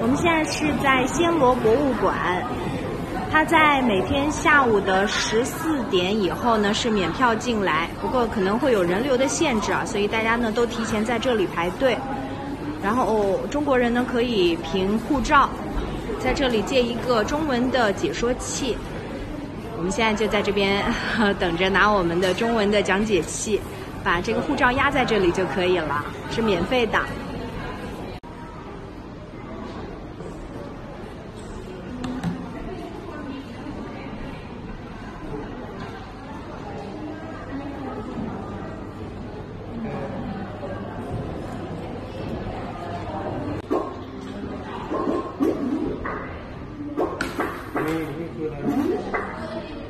我们现在是在暹罗博物馆，它在每天下午的十四点以后呢是免票进来，不过可能会有人流的限制啊，所以大家呢都提前在这里排队。然后、哦、中国人呢可以凭护照在这里借一个中文的解说器。我们现在就在这边 等着拿我们的中文的讲解器，把这个护照压在这里就可以了，是免费的。Amém.